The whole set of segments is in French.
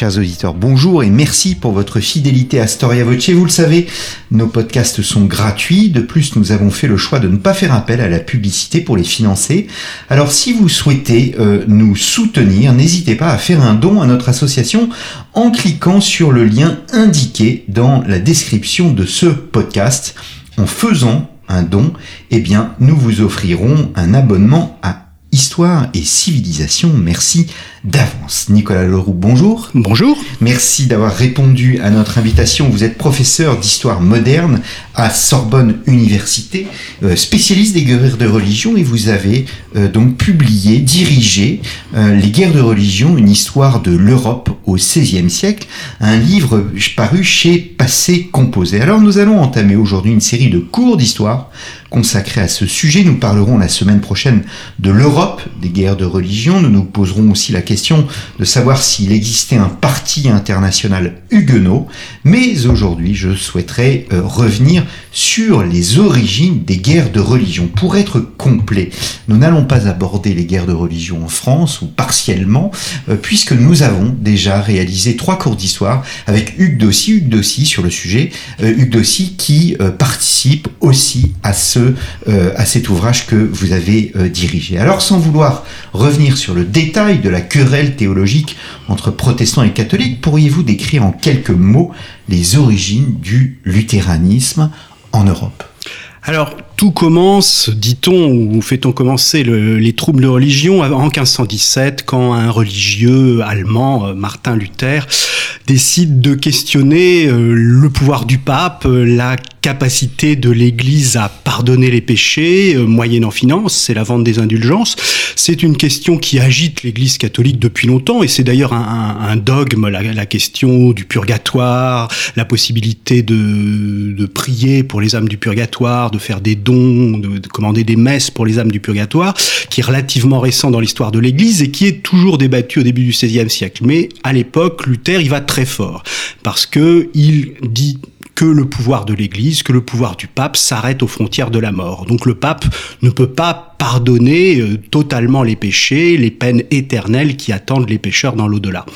Chers auditeurs, bonjour et merci pour votre fidélité à Storia Voce. Vous le savez, nos podcasts sont gratuits. De plus, nous avons fait le choix de ne pas faire appel à la publicité pour les financer. Alors, si vous souhaitez euh, nous soutenir, n'hésitez pas à faire un don à notre association en cliquant sur le lien indiqué dans la description de ce podcast. En faisant un don, eh bien, nous vous offrirons un abonnement à Histoire et civilisation. Merci d'avance. Nicolas Leroux, bonjour. Bonjour. Merci d'avoir répondu à notre invitation. Vous êtes professeur d'histoire moderne à Sorbonne Université, euh, spécialiste des guerres de religion et vous avez euh, donc publié, dirigé euh, Les guerres de religion, une histoire de l'Europe au XVIe siècle, un livre paru chez Passé Composé. Alors nous allons entamer aujourd'hui une série de cours d'histoire consacrés à ce sujet. Nous parlerons la semaine prochaine de l'Europe des guerres de religion. Nous nous poserons aussi la question de savoir s'il existait un parti international huguenot. Mais aujourd'hui, je souhaiterais revenir sur les origines des guerres de religion. Pour être complet, nous n'allons pas aborder les guerres de religion en France ou partiellement, euh, puisque nous avons déjà réalisé trois cours d'histoire avec Hugues Dossy, Hugues Dossy sur le sujet, euh, Hugues Dossy qui euh, participe aussi à ce à cet ouvrage que vous avez dirigé. Alors sans vouloir revenir sur le détail de la théologique entre protestants et catholiques, pourriez-vous décrire en quelques mots les origines du luthéranisme en Europe? Tout commence, dit-on, ou fait-on commencer les troubles de religion en 1517, quand un religieux allemand, euh, Martin Luther, décide de questionner euh, le pouvoir du pape, euh, la capacité de l'Église à pardonner les péchés, moyennant finance, c'est la vente des indulgences. C'est une question qui agite l'Église catholique depuis longtemps, et c'est d'ailleurs un, dogme, la, question du purgatoire, la possibilité de, de prier pour les âmes du purgatoire, de faire des dons, de, commander des messes pour les âmes du purgatoire, qui est relativement récent dans l'histoire de l'Église et qui est toujours débattu au début du XVIe siècle. Mais à l'époque, Luther, il va très fort parce que il dit que le pouvoir de l'Église, que le pouvoir du pape s'arrête aux frontières de la mort. Donc le pape ne peut pas pardonner euh, totalement les péchés, les peines éternelles qui attendent les pécheurs dans l'au-delà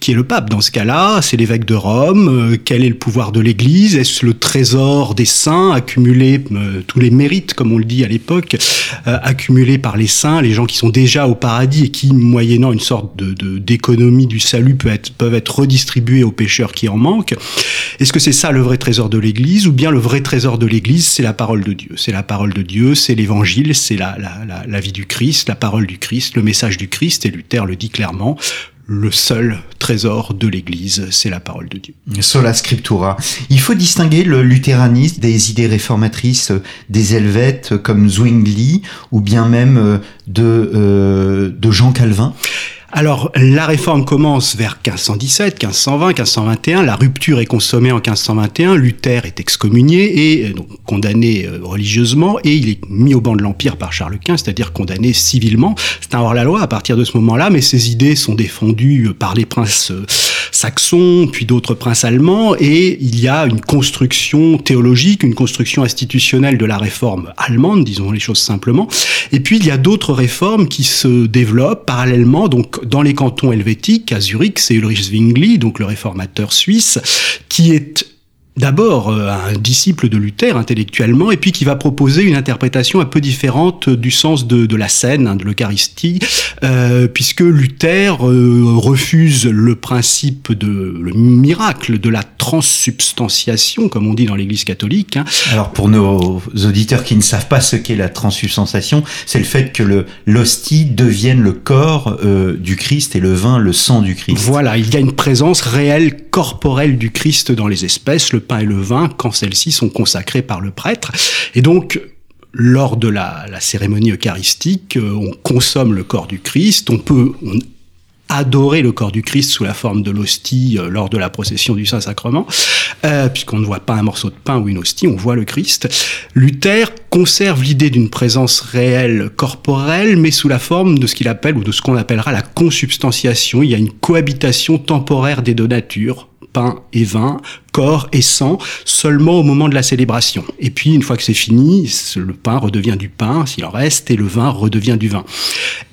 qui est le pape dans ce cas-là C'est l'évêque de Rome euh, Quel est le pouvoir de l'Église Est-ce le trésor des saints accumulé, euh, tous les mérites, comme on le dit à l'époque, euh, accumulés par les saints, les gens qui sont déjà au paradis et qui, moyennant une sorte de d'économie du salut, peuvent être redistribués aux pécheurs qui en manquent. Est-ce que c'est ça le vrai trésor de l'Église Ou bien le vrai trésor de l'Église, c'est la parole de Dieu? C'est la parole de Dieu, c'est l'Évangile, c'est la, la vie du Christ, la parole du Christ, le message du Christ, et Luther le dit clairement, le seul trésor de l'Église, c'est la parole de Dieu. Sola scriptura. Il faut distinguer le luthéranisme des idées réformatrices des Helvètes comme Zwingli ou bien même euh, de, euh, de Jean Calvin. Alors, la réforme commence vers 1517, 1520, 1521. La rupture est consommée en 1521. Luther est excommunié et euh, condamné euh, religieusement et il est mis au banc de l'Empire par Charles Quint, c'est-à-dire condamné civilement. C'est un hors-la-loi à partir de ce moment-là, mais ses idées sont défendues euh, par les princes saxons, puis d'autres princes allemands, et il y a une construction théologique, une construction institutionnelle de la réforme allemande, disons les choses simplement. Et puis il y a d'autres réformes qui se développent parallèlement, donc dans les cantons helvétiques, à Zurich, c'est Ulrich Zwingli, donc le réformateur suisse, qui est d'abord euh, un disciple de Luther intellectuellement, et puis qui va proposer une interprétation un peu différente du sens de, la scène, hein, de l'Eucharistie, euh, puisque Luther euh, refuse le principe de le miracle de la transsubstantiation, comme on dit dans l'Église catholique. Hein. Alors pour nos auditeurs qui ne savent pas ce qu'est la transsubstantiation, c'est le fait que le l'hostie devienne le corps euh, du Christ et le vin le sang du Christ. Voilà, il y a une présence réelle corporelle du Christ dans les espèces. Le pain et le vin quand celles-ci sont consacrées par le prêtre. Et donc, lors de la, cérémonie eucharistique, euh, on consomme le corps du Christ, on peut, adorer le corps du Christ sous la forme de l'hostie euh, lors de la procession du Saint-Sacrement, euh, puisqu'on ne voit pas un morceau de pain ou une hostie, on voit le Christ. Luther conserve l'idée d'une présence réelle corporelle, mais sous la forme de ce qu'il appelle ou de ce qu'on appellera la consubstantiation. Il y a une cohabitation temporaire des deux natures, pain et vin, corps et sang, seulement au moment de la célébration. Et puis, une fois que c'est fini, le pain redevient du pain, s'il en reste, et le vin redevient du vin.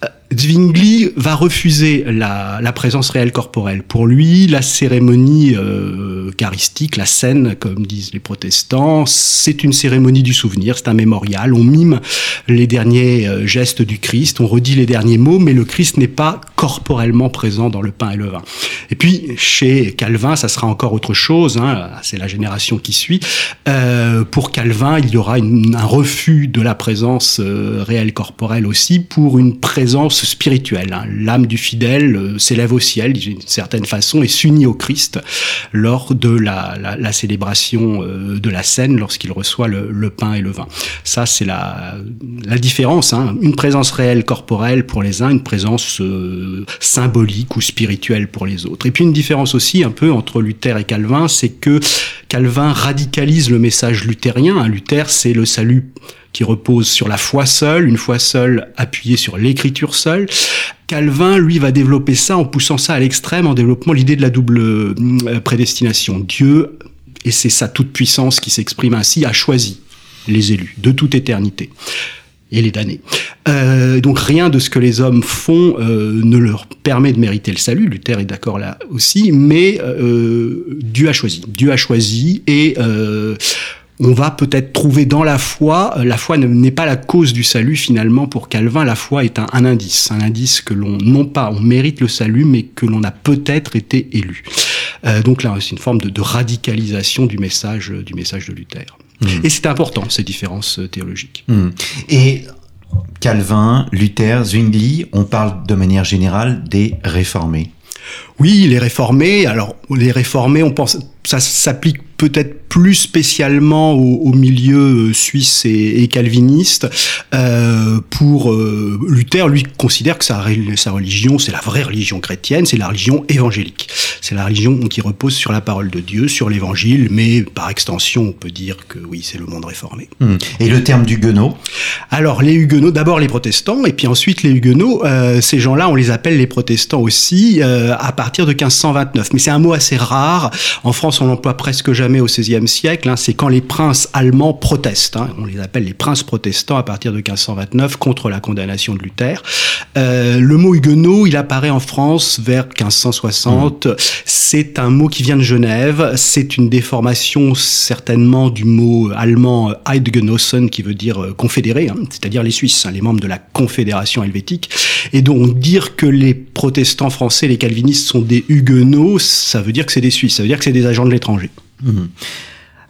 Euh, Zwingli va refuser la, présence réelle corporelle. Pour lui, la cérémonie eucharistique, la scène, comme disent les protestants, c'est une cérémonie du souvenir, c'est un mémorial. On mime les derniers euh, gestes du Christ, on redit les derniers mots, mais le Christ n'est pas corporellement présent dans le pain et le vin. Et puis, chez Calvin, ça sera encore autre chose, hein, c'est la génération qui suit. Euh, pour Calvin, il y aura une, un refus de la présence euh, réelle corporelle aussi pour une présence spirituelle. Hein. L'âme du fidèle euh, s'élève au ciel d'une certaine façon et s'unit au Christ lors de la, célébration euh, de la scène, lorsqu'il reçoit le, le, pain et le vin. Ça, c'est la, la différence. Hein. Une présence réelle corporelle pour les uns, une présence euh, symbolique ou spirituelle pour les autres. Et puis une différence aussi un peu entre Luther et Calvin, c'est que Calvin radicalise le message luthérien. Hein. Luther, c'est le salut qui repose sur la foi seule, une foi seule appuyée sur l'écriture seule. Calvin, lui, va développer ça en poussant ça à l'extrême, en développant l'idée de la double euh, prédestination. Dieu, et c'est sa toute-puissance qui s'exprime ainsi, a choisi les élus de toute éternité et les damnés. Euh, donc rien de ce que les hommes font euh, ne leur permet de mériter le salut. Luther est d'accord là aussi, mais Dieu a choisi. Dieu a choisi et on va peut-être trouver dans la foi, la foi n'est pas la cause du salut finalement pour Calvin, la foi est un, un indice, un indice que l'on, non pas on mérite le salut, mais que l'on a peut-être été élu. Euh, donc là, c'est une forme de, de, radicalisation du message, du message de Luther. Mmh. Et c'est important, ces différences théologiques. Mmh. Et Calvin, Luther, Zwingli, on parle de manière générale des réformés. Oui, les réformés. Alors, les réformés, on pense, ça s'applique peut-être plus spécialement au, au milieu suisse et, calviniste. Euh, pour euh, Luther, lui considère que sa religion, c'est la vraie religion chrétienne, c'est la religion évangélique. C'est la religion qui repose sur la parole de Dieu, sur l'évangile, mais par extension, on peut dire que oui, c'est le monde réformé. Mmh. Et le terme d'huguenot Alors, les huguenots, d'abord les protestants, et puis ensuite les huguenots, euh, ces gens-là, on les appelle les protestants aussi, euh, à partir de 1529. Mais c'est un mot assez rare. En France, on l'emploie presque jamais au XVIe siècle. Hein. C'est quand les princes allemands protestent. Hein. On les appelle les princes protestants à partir de 1529 contre la condamnation de Luther. Euh, le mot huguenot, il apparaît en France vers 1560. Mmh. C'est un mot qui vient de Genève. C'est une déformation certainement du mot allemand Eidgenossen qui veut dire confédéré, hein, c'est-à-dire les Suisses, hein, les membres de la Confédération helvétique. Et donc dire que les protestants français, les calvinistes sont des huguenots, ça veut dire que c'est des Suisses, ça veut dire que c'est des agents de l'étranger. Mmh.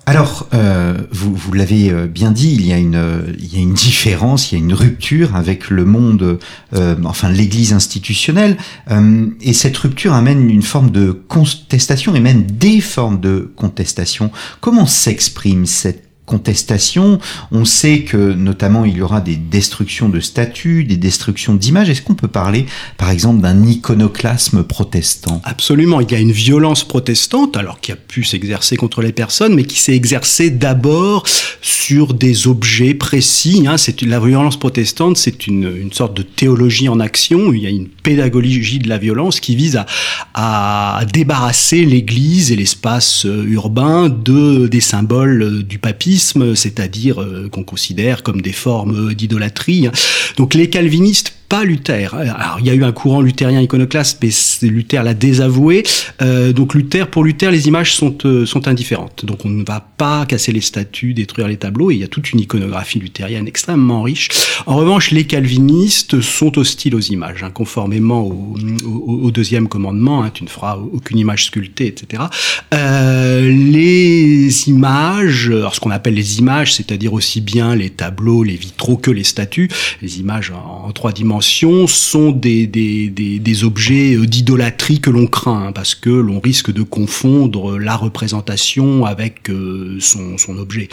Alors, euh, vous, l'avez bien dit, il y, a une, il y a une différence, il y a une rupture avec le monde, euh, enfin l'Église institutionnelle, euh, et cette rupture amène une forme de contestation et même des formes de contestation. Comment s'exprime cette contestation. On sait que notamment il y aura des destructions de statues, des destructions d'images. Est-ce qu'on peut parler par exemple d'un iconoclasme protestant? Absolument, il y a une violence protestante alors qui a pu s'exercer contre les personnes mais qui s'est exercée d'abord sur des objets précis. Hein. C'est la violence protestante, c'est une, sorte de théologie en action. Il y a une pédagogie de la violence qui vise à, débarrasser l'Église et l'espace urbain de des symboles du c'est-à-dire euh, qu'on considère comme des formes d'idolâtrie. Donc les calvinistes pas Luther. Alors, il y a eu un courant luthérien iconoclaste, mais Luther l'a désavoué. Euh, donc Luther, pour Luther, les images sont, euh, sont indifférentes. Donc on ne va pas casser les statues, détruire les tableaux, et il y a toute une iconographie luthérienne extrêmement riche. En revanche, les calvinistes sont hostiles aux images, hein, conformément au, au, au, deuxième commandement, hein, tu ne feras aucune image sculptée, etc. Euh, les images, alors ce qu'on appelle les images, c'est-à-dire aussi bien les tableaux, les vitraux que les statues, en, trois dimensions, sont des, objets d'idolâtrie que l'on craint, hein, parce que l'on risque de confondre la représentation avec euh, son objet.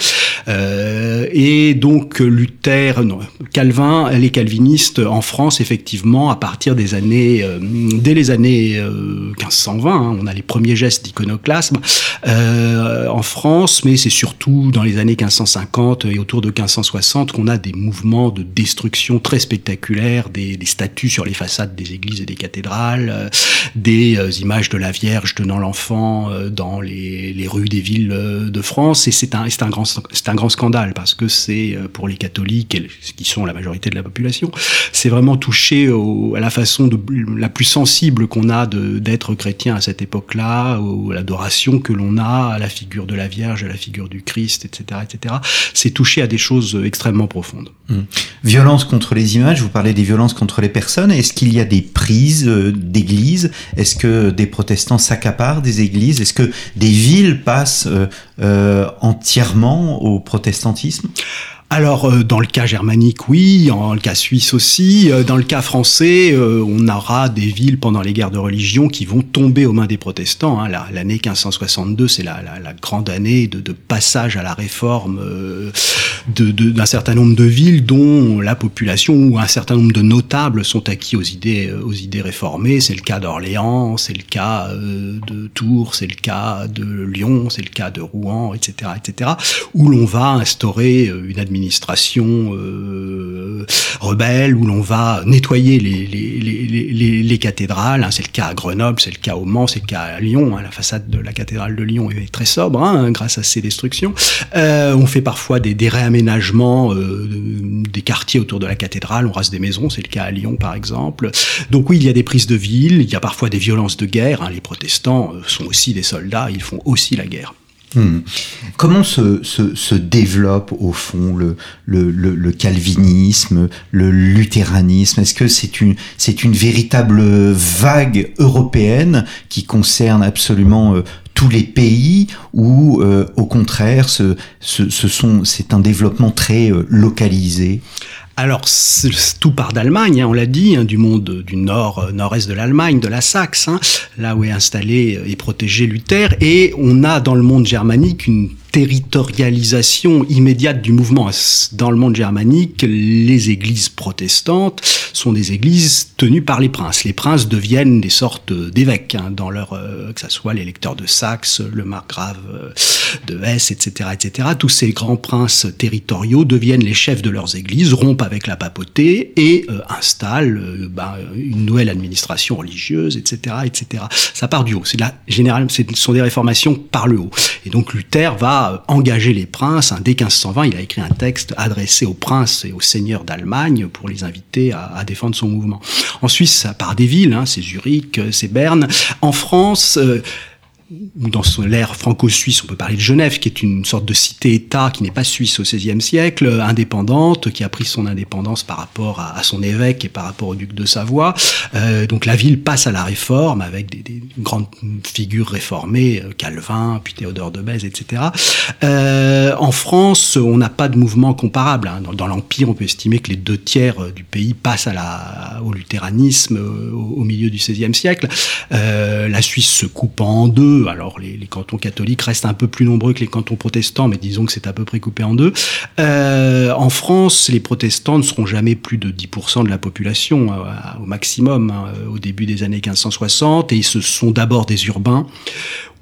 Et donc Luther, non, Calvin, les calvinistes en France, effectivement, à partir des années, dès les années 1520, hein, on a les premiers gestes d'iconoclasme en France, mais c'est surtout dans les années 1550 et autour de 1560 qu'on a des mouvements de destruction très spectaculaires, des, statues sur les façades des églises et des cathédrales, des images de la Vierge tenant l'enfant dans les, rues des villes de France, et c'est un, un grand, un grand scandale parce que c'est pour les catholiques, qui sont la majorité de la population, c'est vraiment touché à la façon de, la plus sensible qu'on a d'être chrétien à cette époque-là, à l'adoration que l'on a à la figure de la Vierge, à la figure du Christ, etc., etc. C'est touché à des choses extrêmement profondes. Mmh. Violence contre les images, vous parlez des violences contre les personnes. Est-ce qu'il y a des prises d'églises? Est-ce que des protestants s'accaparent des églises? Est-ce que des villes passent euh, euh, entièrement au protestantisme? Alors, euh, dans le cas germanique, oui, dans le cas suisse aussi. Euh, dans le cas français, euh, on aura des villes pendant les guerres de religion qui vont tomber aux mains des protestants. Hein. L'année 1562, c'est la, la, la, grande année de, de, passage à la réforme d'un certain nombre de villes dont la population ou un certain nombre de notables sont acquis aux idées, aux idées réformées. C'est le cas d'Orléans, c'est le cas de Tours, c'est le cas de Lyon, c'est le cas de Rouen, etc., etc., où l'on va instaurer une administration administration euh, rebelle où l'on va nettoyer les, les, les, les cathédrales. Hein. C'est le cas à Grenoble, c'est le cas au Mans, c'est le cas à Lyon. Hein. La façade de la cathédrale de Lyon est très sobre hein, grâce à ces destructions. Euh, on fait parfois des, réaménagements euh, des quartiers autour de la cathédrale. On rase des maisons, c'est le cas à Lyon par exemple. Donc oui, il y a des prises de ville, il y a parfois des violences de guerre. Les protestants sont aussi des soldats, ils font aussi la guerre. Hmm. Comment se, se, se, développe au fond le, le, le, le calvinisme, le luthéranisme Est-ce que c'est une, c'est une véritable vague européenne qui concerne absolument euh, tous les pays ou euh, au contraire ce, ce, ce sont, c'est un développement très euh, localisé? Alors, tout part d'Allemagne, hein, on l'a dit, hein, du monde du nord, euh, nord-est de l'Allemagne, de la Saxe, hein, là où est installé et protégé Luther, et on a dans le monde germanique une territorialisation immédiate du mouvement. Dans le monde germanique, les églises protestantes sont des églises tenues par les princes. Les princes deviennent des sortes d'évêques, hein, dans leur, euh, que ce soit l'électeur de Saxe, le margrave euh, de Hesse, etc., etc. Tous ces grands princes territoriaux deviennent les chefs de leurs églises, rompent avec la papauté et euh, installent bah, une nouvelle administration religieuse, etc., etc. Ça part du haut. C'est la généralement, ce sont des réformations par le haut. Et donc Luther va engager les princes. Dès 1520, il a écrit un texte adressé aux princes et aux seigneurs d'Allemagne pour les inviter à, défendre son mouvement. En Suisse, ça part des villes, hein, c'est Zurich, c'est Berne. En France, euh, dans l'ère franco-suisse, on peut parler de Genève, qui est une sorte de cité-État qui n'est pas suisse au XVIe siècle, indépendante, qui a pris son indépendance par rapport à, son évêque et par rapport au duc de Savoie. Euh, donc la ville passe à la réforme avec des, des grandes figures réformées, euh, Calvin, puis Théodore de Bèze, etc. Euh, en France, on n'a pas de mouvement comparable. Hein. Dans, l'Empire, on peut estimer que les deux tiers euh, du pays passent au luthéranisme euh, au, milieu du XVIe siècle. Euh, la Suisse se coupe en deux alors les, les, cantons catholiques restent un peu plus nombreux que les cantons protestants, mais disons que c'est à peu près coupé en deux. Euh, en France, les protestants ne seront jamais plus de 10% de la population euh, au maximum hein, au début des années 1560, et ce sont d'abord des urbains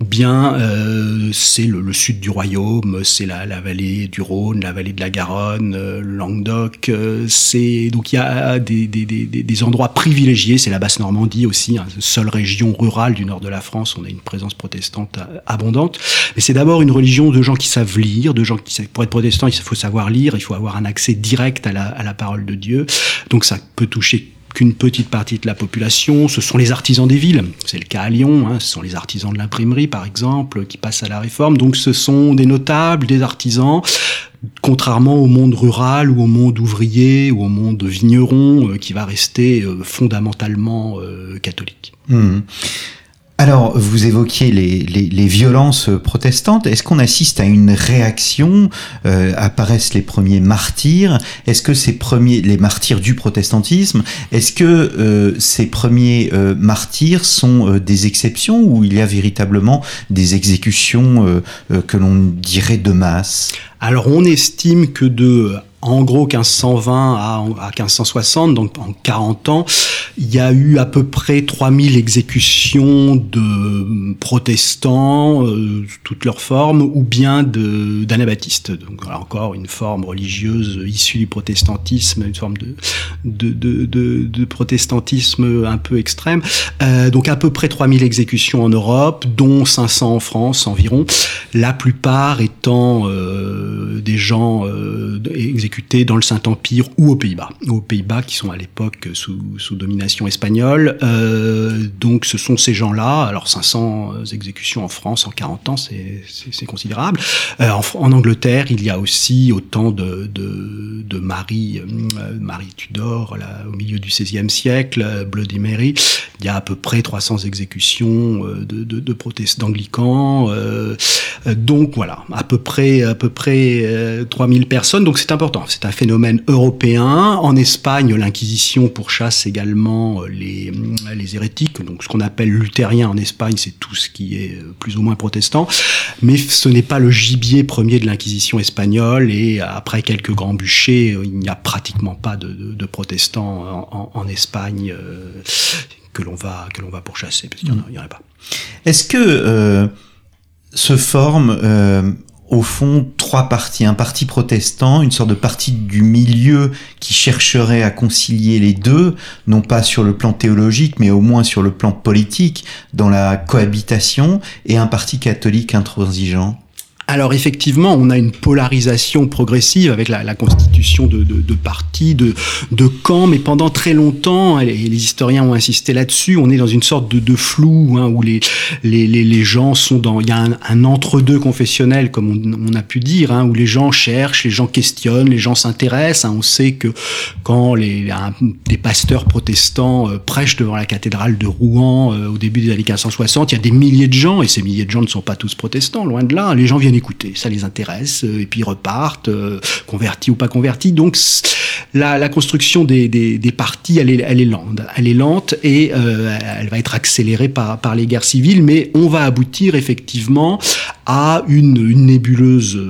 bien euh, c'est le, sud du royaume, c'est la, la, vallée du Rhône, la vallée de la Garonne, euh, Languedoc. Euh, c'est donc il y a des, endroits privilégiés. C'est la basse Normandie aussi, hein, seule région rurale du nord de la France. On a une présence protestante abondante. Mais c'est d'abord une religion de gens qui savent lire, de gens qui savent, pour être protestant, il faut savoir lire, il faut avoir un accès direct à la parole de Dieu. Donc ça peut toucher qu'une petite partie de la population, ce sont les artisans des villes. C'est le cas à Lyon, hein, ce sont les artisans de l'imprimerie par exemple, qui passent à la réforme. Donc ce sont des notables, des artisans, contrairement au monde rural ou au monde ouvrier ou au monde vigneron, euh, qui va rester euh, fondamentalement euh, catholique. Mmh. Alors, vous évoquiez les, les, violences protestantes. Est-ce qu'on assiste à une réaction euh, Apparaissent les premiers martyrs? Est-ce que ces premiers, les martyrs du protestantisme, est-ce que euh, ces premiers euh, martyrs sont des exceptions ou il y a véritablement des exécutions que l'on dirait de masse? Alors, on estime que de en gros 1520 à, 1560, donc en 40 ans, il y a eu à peu près 3000 exécutions de protestants, euh, toutes leurs formes, ou bien d'anabaptistes. Donc voilà, encore une forme religieuse issue du protestantisme, une forme de, de, de, de, protestantisme un peu extrême. Euh, donc à peu près 3000 exécutions en Europe, dont 500 en France environ, la plupart étant euh, des gens euh, dans le Saint-Empire ou aux Pays-Bas. Aux Pays-Bas qui sont à l'époque sous, domination espagnole. Euh, donc ce sont ces gens-là. Alors 500 exécutions en France en 40 ans, c'est considérable. Euh, en, Angleterre, il y a aussi autant de, Marie, euh, Marie Tudor là, au milieu du XVIe siècle, Bloody Mary. Il y a à peu près 300 exécutions de, de protestants anglicans. donc voilà, à peu près à peu près 3000 personnes. Donc c'est important c'est un phénomène européen. En Espagne, l'Inquisition pourchasse également euh, les, euh, les hérétiques. Donc, ce qu'on appelle luthérien en Espagne, c'est tout ce qui est euh, plus ou moins protestant. Mais ce n'est pas le gibier premier de l'Inquisition espagnole. Et après quelques grands bûchers, il n'y a pratiquement pas de, protestants en, en, Espagne que l'on va que l'on va pourchasser, parce qu'il n'y en, a pas. Est-ce que euh, se forme au fond trois partis. Un parti protestant, une sorte de parti du milieu qui chercherait à concilier les deux, non pas sur le plan théologique, mais au moins sur le plan politique, dans la cohabitation, et un parti catholique intransigeant. Alors effectivement, on a une polarisation progressive avec la, la constitution de, de, de, partis, de, de camps, mais pendant très longtemps, et les historiens ont insisté là-dessus, on est dans une sorte de, de flou hein, où les, les, les, les, gens sont dans, il y a un, un entre-deux confessionnel, comme on, on, a pu dire, hein, où les gens cherchent, les gens questionnent, les gens s'intéressent. Hein. On sait que quand les, des pasteurs protestants euh, prêchent devant la cathédrale de Rouen euh, au début des années 1560, il y a des milliers de gens, et ces milliers de gens ne sont pas tous protestants, loin de là. Les gens viennent écouter, ça les intéresse, euh, et puis ils repartent, euh, convertis ou pas convertis. Donc la, construction des, des, des, partis, elle est, elle est lente, elle est lente et euh, elle va être accélérée par, par les guerres civiles, mais on va aboutir effectivement à une, une nébuleuse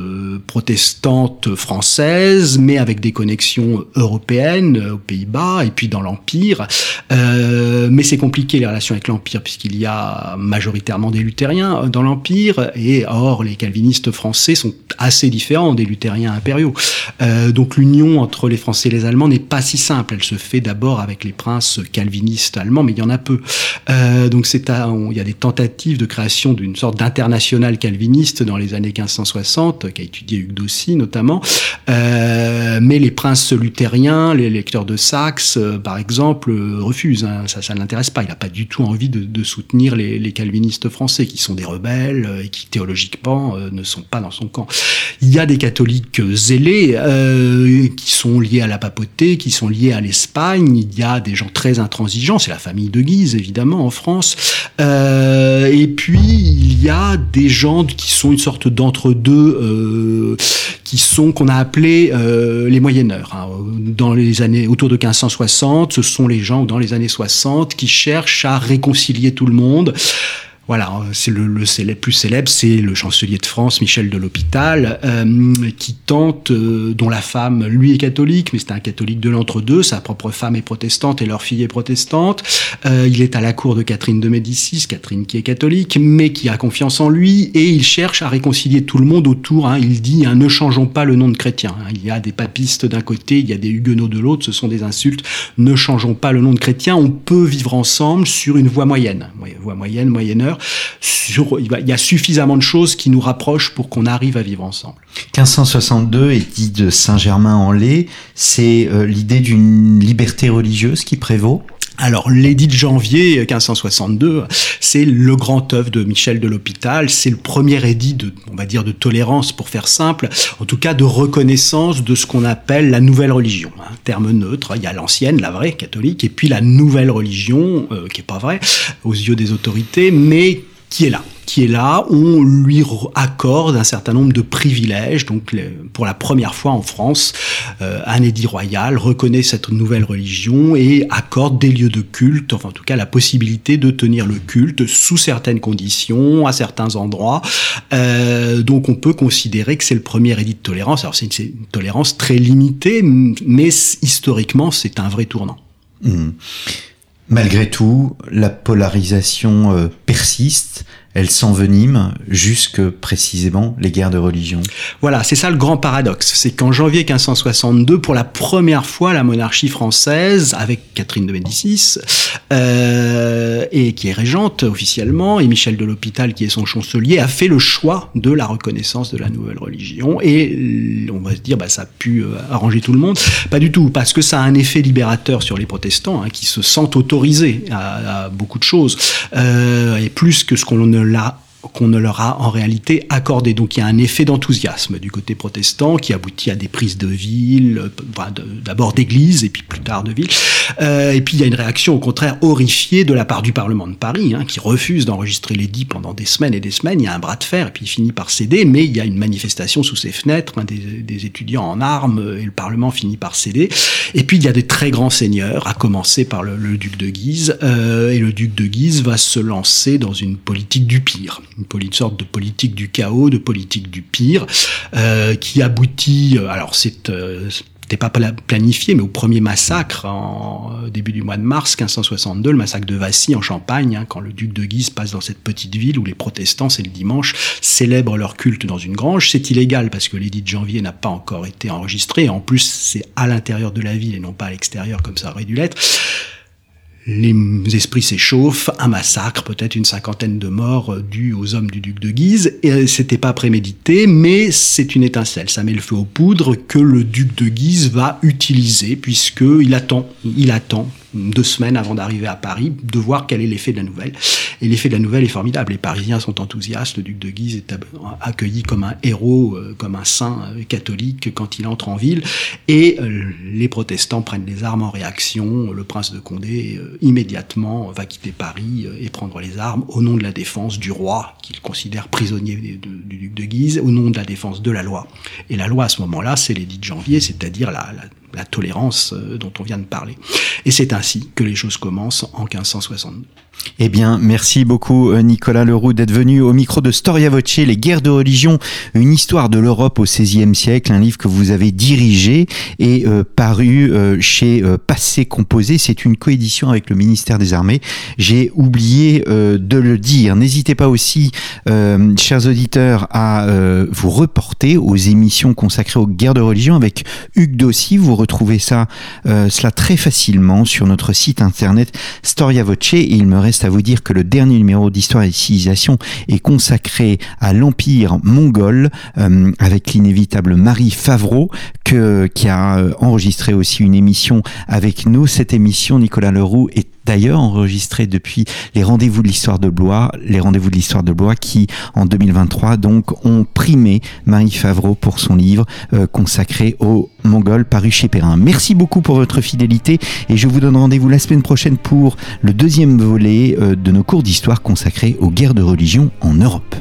protestante française, mais avec des connexions européennes aux Pays-Bas et puis dans l'Empire. Euh, mais c'est compliqué les relations avec l'Empire puisqu'il y a majoritairement des luthériens dans l'Empire et or les calvinistes français sont assez différents des luthériens impériaux. Euh, donc l'union entre les Français et les Allemands n'est pas si simple. Elle se fait d'abord avec les princes calvinistes allemands, mais il y en a peu. Euh, donc c'est il y a des tentatives de création d'une sorte d'international calviniste dans les années 1560, qu'a étudié Hugues Dossy notamment. Euh, mais les princes luthériens, les lecteurs de Saxe, euh, par exemple, euh, refusent. Hein. Ça, ça ne l'intéresse pas. Il n'a pas du tout envie de, soutenir les, calvinistes français, qui sont des rebelles et qui théologiquement ne sont pas dans son camp. Il y a des catholiques zélés qui sont liés à la papauté, qui sont liés à l'Espagne. Il y a des gens très intransigeants. C'est la famille de Guise, évidemment, en France. Et puis, il y a des gens qui sont une sorte d'entre-deux, euh, qui sont, qu'on a appelé euh, les moyenneurs. Hein. Dans les années, autour de 1560, ce sont les gens, dans les années 60, qui cherchent à réconcilier tout le monde. Voilà, c'est le, plus célèbre, c'est le chancelier de France, Michel de l'Hôpital, euh, qui tente, euh, dont la femme, lui est catholique, mais c'est un catholique de l'entre-deux, sa propre femme est protestante et leur fille est protestante. Euh, il est à la cour de Catherine de Médicis, Catherine qui est catholique, mais qui a confiance en lui, et il cherche à réconcilier tout le monde autour. Hein, il dit, hein, ne changeons pas le nom de chrétien. Hein. Il y a des papistes d'un côté, il y a des huguenots de l'autre, ce sont des insultes. Ne changeons pas le nom de chrétien, on peut vivre ensemble sur une voie moyenne. Voie moyenne, moyenne heure sur, il y a suffisamment de choses qui nous rapprochent pour qu'on arrive à vivre ensemble. 1562 est dit de Saint-Germain-en-Laye, c'est euh, l'idée d'une liberté religieuse qui prévaut Alors, l'édit de janvier 1562, c'est le grand œuvre de Michel de l'Hôpital. C'est le premier édit de, on va dire, de tolérance, pour faire simple, en tout cas de reconnaissance de ce qu'on appelle la nouvelle religion. Un terme neutre. Il y a l'ancienne, la vraie catholique, et puis la nouvelle religion, euh, qui est pas vraie aux yeux des autorités, mais qui est là qui est là, on lui accorde un certain nombre de privilèges. Donc, pour la première fois en France, euh, un édit royal reconnaît cette nouvelle religion et accorde des lieux de culte, enfin en tout cas la possibilité de tenir le culte sous certaines conditions, à certains endroits. Euh, donc, on peut considérer que c'est le premier édit de tolérance. Alors, c'est une, tolérance très limitée, mais historiquement, c'est un vrai tournant. Mmh. Malgré tout, la polarisation euh, persiste elle s'envenime jusque précisément les guerres de religion. Voilà, c'est ça le grand paradoxe. C'est qu'en janvier 1562, pour la première fois, la monarchie française, avec Catherine de Médicis, euh, et qui est régente officiellement, et Michel de l'Hôpital, qui est son chancelier, a fait le choix de la reconnaissance de la nouvelle religion. Et on va se dire, bah, ça a pu euh, arranger tout le monde. Pas du tout, parce que ça a un effet libérateur sur les protestants, hein, qui se sentent autorisés à, beaucoup de choses, euh, et plus que ce qu'on ne l'a qu'on ne leur a en réalité accordé. Donc il y a un effet d'enthousiasme du côté protestant qui aboutit à des prises de ville, euh, d'abord d'église et puis plus tard de ville. Euh, et puis il y a une réaction au contraire horrifiée de la part du Parlement de Paris, hein, qui refuse d'enregistrer l'édit pendant des semaines et des semaines. Il y a un bras de fer et puis il finit par céder, mais il y a une manifestation sous ses fenêtres, hein, des, étudiants en armes et le Parlement finit par céder. Et puis il y a des très grands seigneurs, à commencer par le, duc de Guise, euh, et le duc de Guise va se lancer dans une politique du pire une, sorte de politique du chaos, de politique du pire, euh, qui aboutit, euh, alors c'est euh, pas planifié, mais au premier massacre en début du mois de mars 1562, le massacre de Vassy en Champagne, hein, quand le duc de Guise passe dans cette petite ville où les protestants, c'est le dimanche, célèbrent leur culte dans une grange. C'est illégal parce que l'édit de janvier n'a pas encore été enregistré. En plus, c'est à l'intérieur de la ville et non pas à l'extérieur comme ça aurait dû l'être les esprits s'échauffent, un massacre, peut-être une cinquantaine de morts euh, dus aux hommes du duc de Guise. Et euh, c'était pas prémédité, mais c'est une étincelle. Ça met le feu aux poudres que le duc de Guise va utiliser puisqu'il attend, il attend deux semaines avant d'arriver à Paris, de voir quel est l'effet de la nouvelle. Et l'effet de la nouvelle est formidable. Les Parisiens sont enthousiastes. Le duc de Guise est accueilli comme un héros, euh, comme un saint euh, catholique quand il entre en ville. Et euh, les protestants prennent les armes en réaction. Le prince de Condé immédiatement va quitter Paris et prendre les armes au nom de la défense du roi qu'il considère prisonnier du duc de Guise, au nom de la défense de la loi. Et la loi à ce moment-là, c'est l'édit de janvier, c'est-à-dire la, la la tolérance euh, dont on vient de parler. Et c'est ainsi que les choses commencent en 1562. Eh bien, merci beaucoup euh, Nicolas Leroux d'être venu au micro de Storia Voce, Les guerres de religion, une histoire de l'Europe au XVIe siècle, un livre que vous avez dirigé et euh, paru chez Passé Composé. C'est une coédition avec le ministère des Armées. J'ai oublié de le dire. N'hésitez pas aussi, chers auditeurs, à vous reporter aux émissions consacrées aux guerres de religion avec Hugues Dossi. Vous retrouvez ça, cela très facilement sur notre site internet Storia Voce. il me reste à vous dire que le dernier numéro d'Histoire et civilisation est consacré à l'Empire mongol euh, avec l'inévitable Marie Favreau que, qui a euh, enregistré aussi une émission avec nous. Cette émission, Nicolas Leroux, est d'ailleurs enregistrée depuis les rendez-vous de l'histoire de Blois, les rendez-vous de l'histoire de Blois qui, en 2023, donc, ont primé Marie Favreau pour son livre euh, consacré aux Mongols paru chez Perrin. Merci beaucoup pour votre fidélité et je vous donne rendez-vous la semaine prochaine pour le deuxième volet euh, de nos cours d'histoire consacrés aux guerres de religion en Europe.